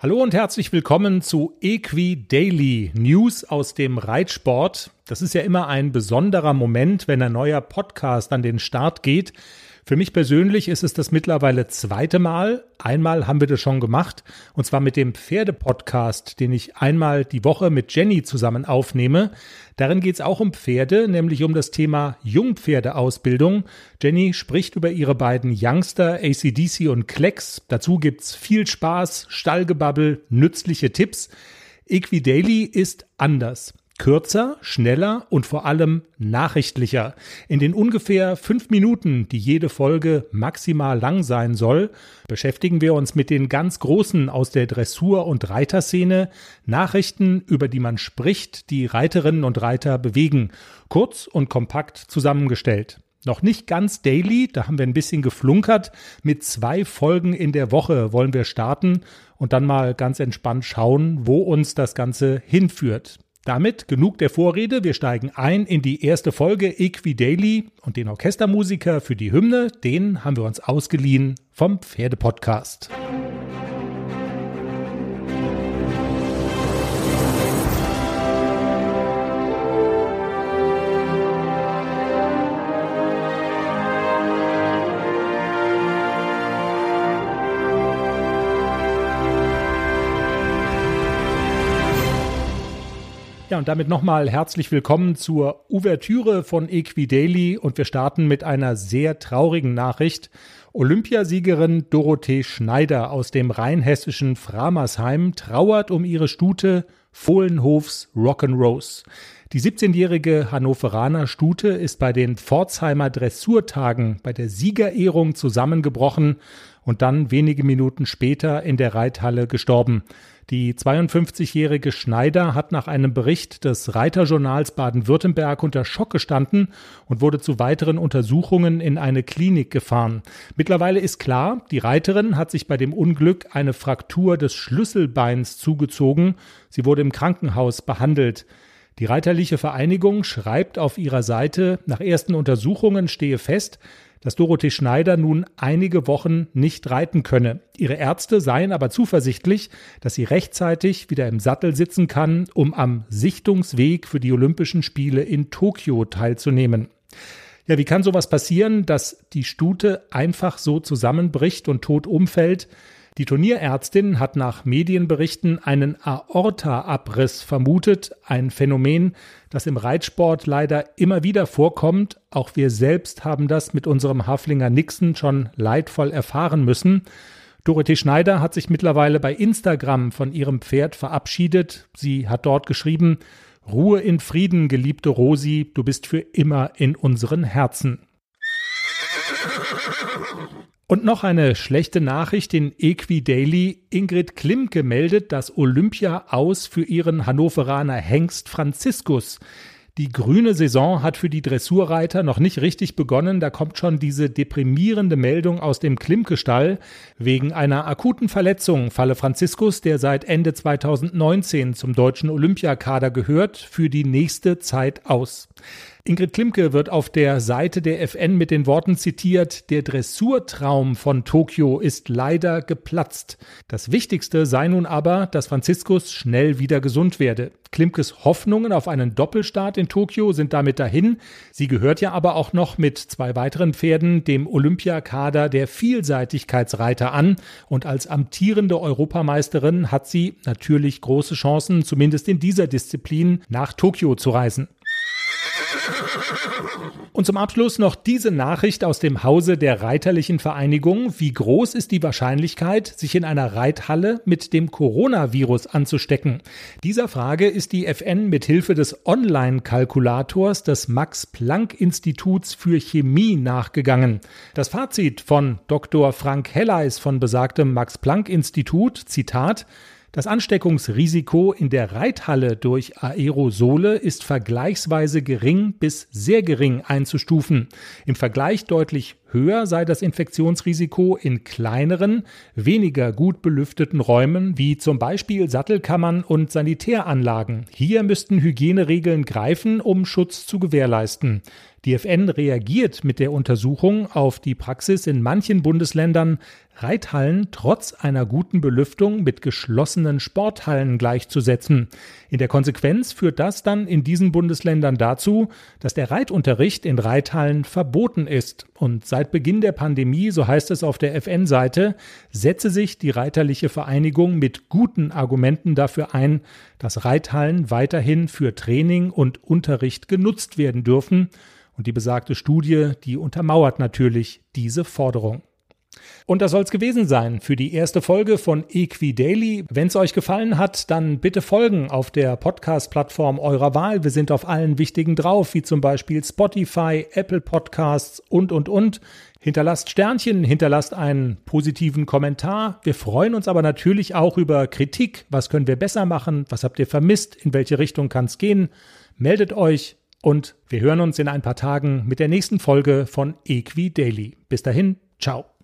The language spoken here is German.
Hallo und herzlich willkommen zu Equi Daily News aus dem Reitsport. Das ist ja immer ein besonderer Moment, wenn ein neuer Podcast an den Start geht. Für mich persönlich ist es das mittlerweile zweite Mal. Einmal haben wir das schon gemacht, und zwar mit dem Pferde-Podcast, den ich einmal die Woche mit Jenny zusammen aufnehme. Darin geht es auch um Pferde, nämlich um das Thema Jungpferdeausbildung. Jenny spricht über ihre beiden Youngster, ACDC und Klecks. Dazu gibt's viel Spaß, Stallgebabbel, nützliche Tipps. Equidaily ist anders. Kürzer, schneller und vor allem nachrichtlicher. In den ungefähr fünf Minuten, die jede Folge maximal lang sein soll, beschäftigen wir uns mit den ganz Großen aus der Dressur- und Reiterszene, Nachrichten, über die man spricht, die Reiterinnen und Reiter bewegen, kurz und kompakt zusammengestellt. Noch nicht ganz daily, da haben wir ein bisschen geflunkert. Mit zwei Folgen in der Woche wollen wir starten und dann mal ganz entspannt schauen, wo uns das Ganze hinführt. Damit genug der Vorrede. Wir steigen ein in die erste Folge Equi Daily und den Orchestermusiker für die Hymne, den haben wir uns ausgeliehen vom Pferdepodcast. Ja, und damit nochmal herzlich willkommen zur Ouvertüre von Equidaily und wir starten mit einer sehr traurigen Nachricht. Olympiasiegerin Dorothee Schneider aus dem rheinhessischen Framersheim trauert um ihre Stute Fohlenhofs Rock'n'Rose. Die 17-jährige Hannoveraner Stute ist bei den Pforzheimer Dressurtagen bei der Siegerehrung zusammengebrochen und dann wenige Minuten später in der Reithalle gestorben. Die 52-jährige Schneider hat nach einem Bericht des Reiterjournals Baden-Württemberg unter Schock gestanden und wurde zu weiteren Untersuchungen in eine Klinik gefahren. Mittlerweile ist klar, die Reiterin hat sich bei dem Unglück eine Fraktur des Schlüsselbeins zugezogen. Sie wurde im Krankenhaus behandelt. Die Reiterliche Vereinigung schreibt auf ihrer Seite, nach ersten Untersuchungen stehe fest, dass Dorothee Schneider nun einige Wochen nicht reiten könne. Ihre Ärzte seien aber zuversichtlich, dass sie rechtzeitig wieder im Sattel sitzen kann, um am Sichtungsweg für die Olympischen Spiele in Tokio teilzunehmen. Ja, wie kann sowas passieren, dass die Stute einfach so zusammenbricht und tot umfällt? Die Turnierärztin hat nach Medienberichten einen Aorta-Abriss vermutet, ein Phänomen, das im Reitsport leider immer wieder vorkommt. Auch wir selbst haben das mit unserem Haflinger Nixon schon leidvoll erfahren müssen. Dorothee Schneider hat sich mittlerweile bei Instagram von ihrem Pferd verabschiedet. Sie hat dort geschrieben, Ruhe in Frieden, geliebte Rosi, du bist für immer in unseren Herzen. Und noch eine schlechte Nachricht in Equi Daily. Ingrid Klimke meldet das Olympia aus für ihren Hannoveraner Hengst Franziskus. Die grüne Saison hat für die Dressurreiter noch nicht richtig begonnen. Da kommt schon diese deprimierende Meldung aus dem Klimke-Stall. Wegen einer akuten Verletzung falle Franziskus, der seit Ende 2019 zum deutschen Olympiakader gehört, für die nächste Zeit aus. Ingrid Klimke wird auf der Seite der FN mit den Worten zitiert, der Dressurtraum von Tokio ist leider geplatzt. Das Wichtigste sei nun aber, dass Franziskus schnell wieder gesund werde. Klimkes Hoffnungen auf einen Doppelstart in Tokio sind damit dahin. Sie gehört ja aber auch noch mit zwei weiteren Pferden dem Olympiakader der Vielseitigkeitsreiter an und als amtierende Europameisterin hat sie natürlich große Chancen, zumindest in dieser Disziplin nach Tokio zu reisen. Und zum Abschluss noch diese Nachricht aus dem Hause der Reiterlichen Vereinigung. Wie groß ist die Wahrscheinlichkeit, sich in einer Reithalle mit dem Coronavirus anzustecken? Dieser Frage ist die FN mit Hilfe des Online-Kalkulators des Max-Planck-Instituts für Chemie nachgegangen. Das Fazit von Dr. Frank Helleis von besagtem Max-Planck-Institut, Zitat, das Ansteckungsrisiko in der Reithalle durch Aerosole ist vergleichsweise gering bis sehr gering einzustufen. Im Vergleich deutlich Höher sei das Infektionsrisiko in kleineren, weniger gut belüfteten Räumen wie zum Beispiel Sattelkammern und Sanitäranlagen. Hier müssten Hygieneregeln greifen, um Schutz zu gewährleisten. Die FN reagiert mit der Untersuchung auf die Praxis in manchen Bundesländern, Reithallen trotz einer guten Belüftung mit geschlossenen Sporthallen gleichzusetzen. In der Konsequenz führt das dann in diesen Bundesländern dazu, dass der Reitunterricht in Reithallen verboten ist. Und seit Beginn der Pandemie, so heißt es auf der FN-Seite, setze sich die Reiterliche Vereinigung mit guten Argumenten dafür ein, dass Reithallen weiterhin für Training und Unterricht genutzt werden dürfen und die besagte Studie, die untermauert natürlich diese Forderung. Und das soll es gewesen sein für die erste Folge von Equidaily. Wenn es euch gefallen hat, dann bitte folgen auf der Podcast-Plattform eurer Wahl. Wir sind auf allen wichtigen drauf, wie zum Beispiel Spotify, Apple Podcasts und, und, und. Hinterlasst Sternchen, hinterlasst einen positiven Kommentar. Wir freuen uns aber natürlich auch über Kritik. Was können wir besser machen? Was habt ihr vermisst? In welche Richtung kann es gehen? Meldet euch. Und wir hören uns in ein paar Tagen mit der nächsten Folge von Equi Daily. Bis dahin, ciao.